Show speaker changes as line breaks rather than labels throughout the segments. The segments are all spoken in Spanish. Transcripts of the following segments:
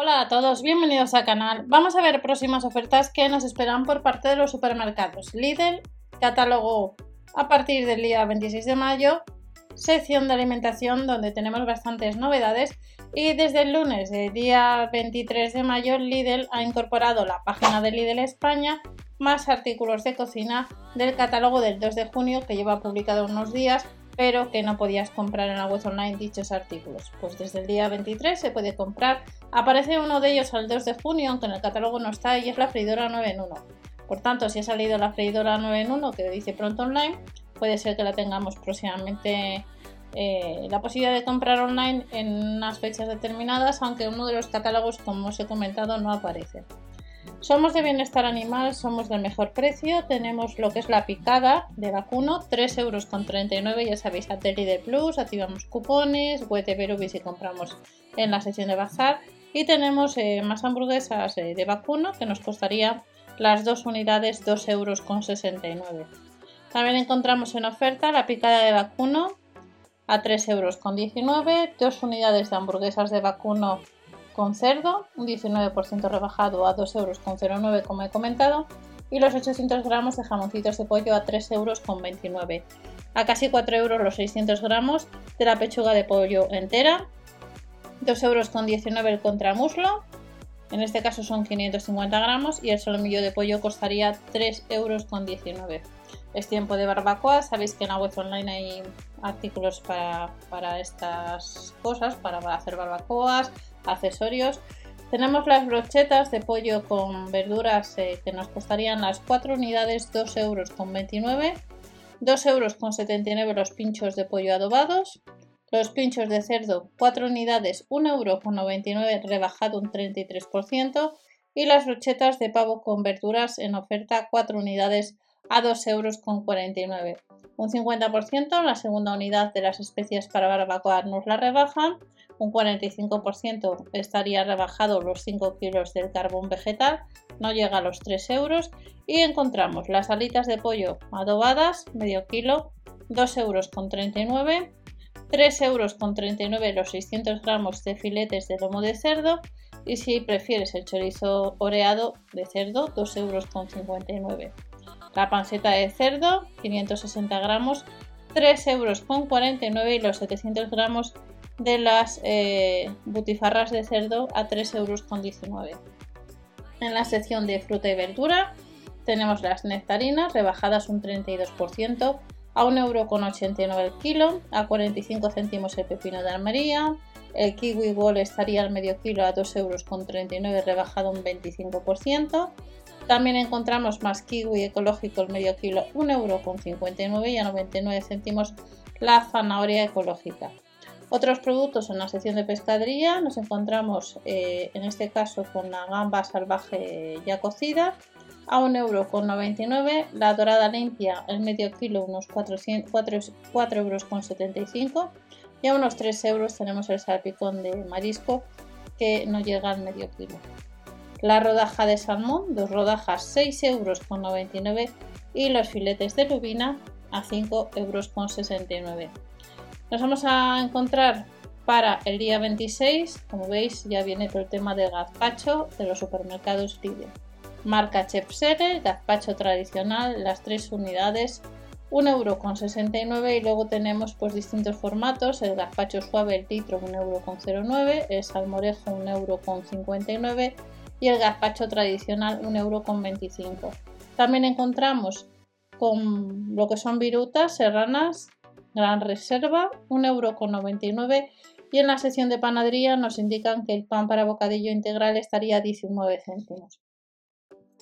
Hola a todos, bienvenidos al canal. Vamos a ver próximas ofertas que nos esperan por parte de los supermercados. Lidl, catálogo a partir del día 26 de mayo, sección de alimentación donde tenemos bastantes novedades y desde el lunes, el día 23 de mayo, Lidl ha incorporado la página de Lidl España más artículos de cocina del catálogo del 2 de junio que lleva publicado unos días pero que no podías comprar en la web online dichos artículos. Pues desde el día 23 se puede comprar. Aparece uno de ellos al 2 de junio, aunque en el catálogo no está, y es la freidora 9 en 1. Por tanto, si ha salido la freidora 9 en 1, que dice pronto online, puede ser que la tengamos próximamente eh, la posibilidad de comprar online en unas fechas determinadas, aunque uno de los catálogos, como os he comentado, no aparece. Somos de bienestar animal, somos del mejor precio. Tenemos lo que es la picada de vacuno, 3,39 euros. Ya sabéis, a de Plus, activamos cupones, web de si compramos en la sección de bazar. Y tenemos eh, más hamburguesas eh, de vacuno que nos costaría las dos unidades 2,69 euros. También encontramos en oferta la picada de vacuno a 3,19 euros, dos unidades de hamburguesas de vacuno con cerdo, un 19% rebajado a 2,09 euros como he comentado, y los 800 gramos de jamoncitos de pollo a 3,29 euros. A casi 4 euros los 600 gramos de la pechuga de pollo entera, 2,19 euros el contramuslo, en este caso son 550 gramos y el solomillo de pollo costaría 3,19 euros. Es tiempo de barbacoa, sabéis que en la web online hay artículos para, para estas cosas, para hacer barbacoas, accesorios. Tenemos las brochetas de pollo con verduras eh, que nos costarían las 4 unidades 2 euros con 29, 2 euros con 79 los pinchos de pollo adobados, los pinchos de cerdo 4 unidades 1 euro con 99 rebajado un 33% y las brochetas de pavo con verduras en oferta 4 unidades a 2 euros con 49. Un 50% la segunda unidad de las especias para barbacoa nos la rebajan un 45% estaría rebajado los 5 kilos del carbón vegetal, no llega a los 3 euros. Y encontramos las alitas de pollo adobadas, medio kilo, 2 euros con 39, 3 euros con 39 los 600 gramos de filetes de lomo de cerdo y si prefieres el chorizo oreado de cerdo, 2 euros con 59. La panceta de cerdo, 560 gramos, 3 euros con 49 y los 700 gramos de las eh, butifarras de cerdo a 3,19 euros. En la sección de fruta y verdura tenemos las nectarinas rebajadas un 32% a 1,89€ el kilo, a 45 céntimos el pepino de Almería, el kiwi ball estaría al medio kilo a 2,39 euros rebajado un 25%. También encontramos más kiwi ecológico el medio kilo 1,59€ y a 99 céntimos la zanahoria ecológica. Otros productos en la sección de pescadería nos encontramos eh, en este caso con la gamba salvaje ya cocida a 1,99€, la dorada limpia el medio kilo unos 4,75€ euros y a unos 3 euros tenemos el salpicón de marisco que no llega al medio kilo. La rodaja de salmón, dos rodajas 6,99€ euros y los filetes de lubina a 5,69 euros. Nos vamos a encontrar para el día 26, como veis ya viene todo el tema de gazpacho de los supermercados Lidl. Marca Chef Seller, gazpacho tradicional, las tres unidades, 1,69€ y luego tenemos pues distintos formatos, el gazpacho suave el litro 1,09€, el salmorejo 1,59€ y el gazpacho tradicional 1,25€. También encontramos con lo que son virutas serranas Gran Reserva, 1,99€ y en la sección de panadería nos indican que el pan para bocadillo integral estaría a 19 céntimos.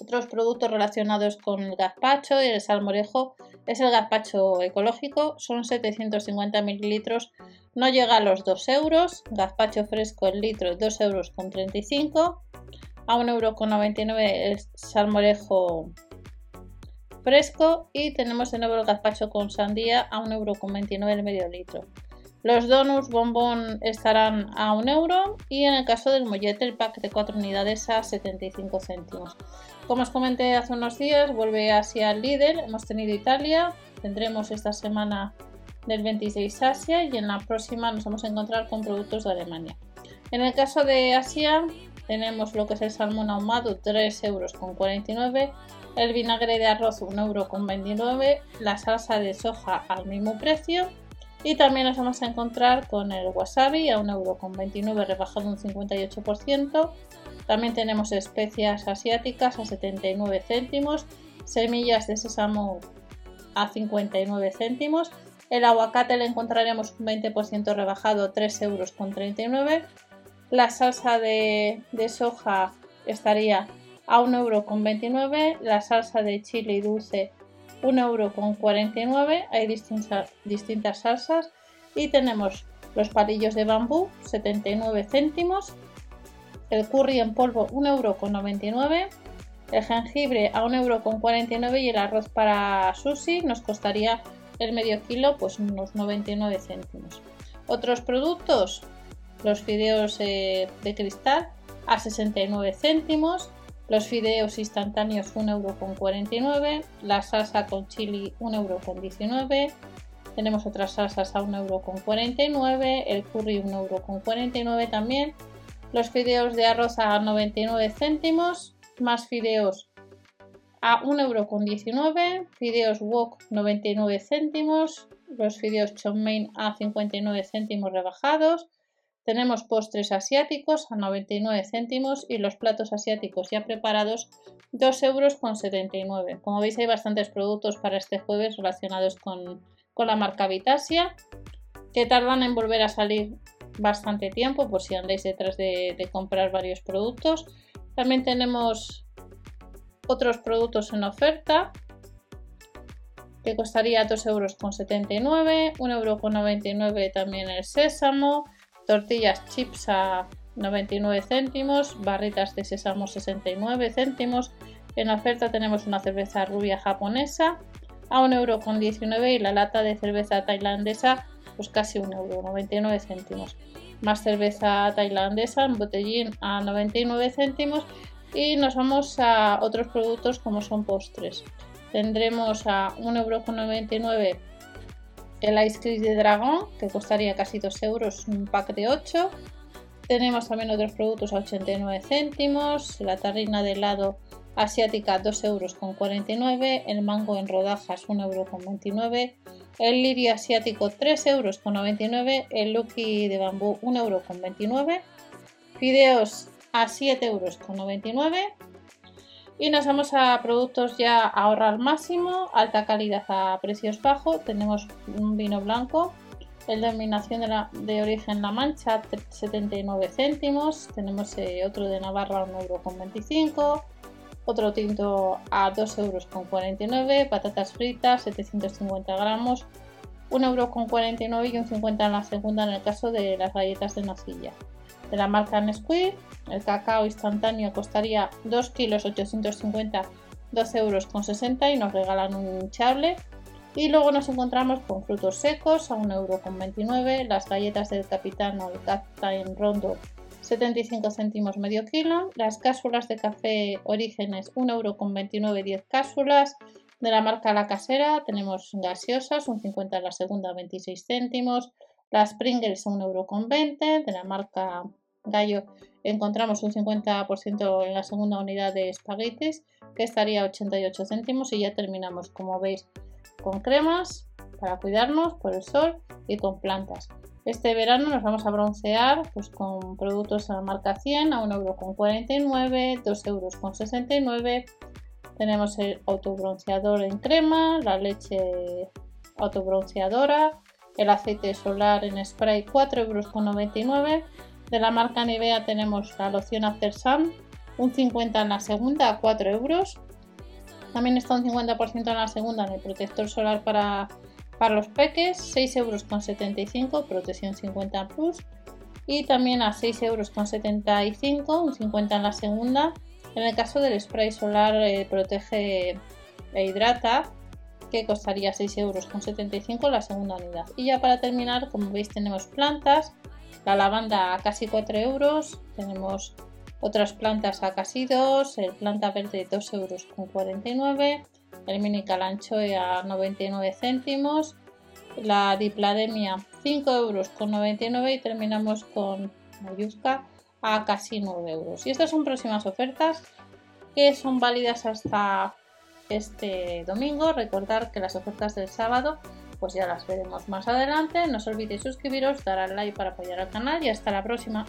Otros productos relacionados con el gazpacho y el salmorejo es el gazpacho ecológico, son 750 mililitros, no llega a los 2 euros, gazpacho fresco el litro 2 euros con 35, a 1,99€ el salmorejo fresco y tenemos de nuevo el gazpacho con sandía a 1,29€ el medio litro. Los donuts bombón estarán a 1 euro y en el caso del mollete el pack de 4 unidades a 75 céntimos. Como os comenté hace unos días, vuelve hacia el líder, hemos tenido Italia, tendremos esta semana del 26 Asia y en la próxima nos vamos a encontrar con productos de Alemania. En el caso de Asia tenemos lo que es el salmón ahumado 3 euros con 49 el vinagre de arroz 1 euro con 29 la salsa de soja al mismo precio. Y también nos vamos a encontrar con el wasabi a 1 euro con 29 rebajado un 58% también tenemos especias asiáticas a 79 céntimos semillas de sésamo a 59 céntimos. El aguacate le encontraremos un 20% rebajado 3 euros con 39 la salsa de, soja estaría a 1,29 euro. La salsa de chile dulce 1,49 euro. Hay distintas, distintas salsas. Y tenemos los palillos de bambú 79 céntimos. El curry en polvo 1,99 euro. El jengibre a 1,49 euro. Y el arroz para sushi nos costaría el medio kilo pues unos 99 céntimos. Otros productos los fideos eh, de cristal a 69 céntimos, los fideos instantáneos 1,49€, la salsa con chili 1,19€, tenemos otras salsas a 1,49€, el curry 1,49€ también, los fideos de arroz a 99 céntimos, más fideos a 1,19€, fideos wok 99 céntimos, los fideos chow mein a 59 céntimos rebajados, tenemos postres asiáticos a 99 céntimos y los platos asiáticos ya preparados 2 euros con 79. Como veis hay bastantes productos para este jueves relacionados con, la marca Vitasia que tardan en volver a salir bastante tiempo por si andáis detrás de, de comprar varios productos. También tenemos otros productos en oferta que costaría 2,79 euros, 1,99 euro también el sésamo, tortillas chips a 99 céntimos, barritas de sésamo 69 céntimos. En oferta tenemos una cerveza rubia japonesa a 1,19€ y la lata de cerveza tailandesa pues casi 1,99 céntimos. Más cerveza tailandesa en botellín a 99 céntimos y nos vamos a otros productos como son postres. Tendremos a 1,99€ el ice cream de dragón, que costaría casi 2 euros un pack de 8. Tenemos también otros productos a 89 céntimos, la tarrina de helado asiática 2 euros con 49, el mango en rodajas 1 euro con 29, el lirio asiático 3 euros con 99, el lucky de bambú 1 euro con 29, fideos a 7 euros con 99 y nos vamos a productos ya a ahorrar máximo, alta calidad a precios bajos. Tenemos un vino blanco, el denominación de, la, de origen La Mancha, 79 céntimos. Tenemos eh, otro de Navarra, 1,25 euro. Otro tinto a 2,49 euros. Patatas fritas, 750 gramos, 1,49 euro y un 50 en la segunda en el caso de las galletas de nocilla de la marca Nesquik. El cacao instantáneo costaría 2 kilos 850, 12 euros con 60 y nos regalan un chable. Y luego nos encontramos con frutos secos a 1 euro con 29, las galletas del capitano, el Captain Rondo 75 céntimos medio kilo, las cápsulas de café Orígenes 1 euro con 29, 10 cápsulas. De la marca La Casera tenemos gaseosas, un 50 en la segunda, 26 céntimos, las Pringles 1,20 euro. De la marca Gallo encontramos un 50% en la segunda unidad de espaguetis que estaría 88 céntimos y ya terminamos como veis con cremas para cuidarnos por el sol y con plantas. Este verano nos vamos a broncear pues, con productos a la marca 100 a 1,49€, 2,69€. Tenemos el autobronceador en crema, la leche autobronceadora, el aceite solar en spray 4,99€. De la marca Nivea tenemos la loción After Sun, un 50 en la segunda a 4 euros. También está un 50% en la segunda en el protector solar para, para los peques, 6 euros con 75, protección 50 plus. Y también a 6 euros con 75, un 50 en la segunda. En el caso del spray solar eh, protege e hidrata que costaría 6 euros con 75 la segunda unidad. Y ya para terminar, como veis, tenemos plantas. La lavanda a casi 4 euros. Tenemos otras plantas a casi 2. El planta verde 2 euros con 49. El mini calanchoe a 99 céntimos. La diplademia 5 euros con 99 y terminamos con mayusca a casi 9 euros. Y estas son próximas ofertas que son válidas hasta este domingo. Recordar que las ofertas del sábado pues ya las veremos más adelante. No os olvidéis suscribiros, dar al like para apoyar al canal y hasta la próxima.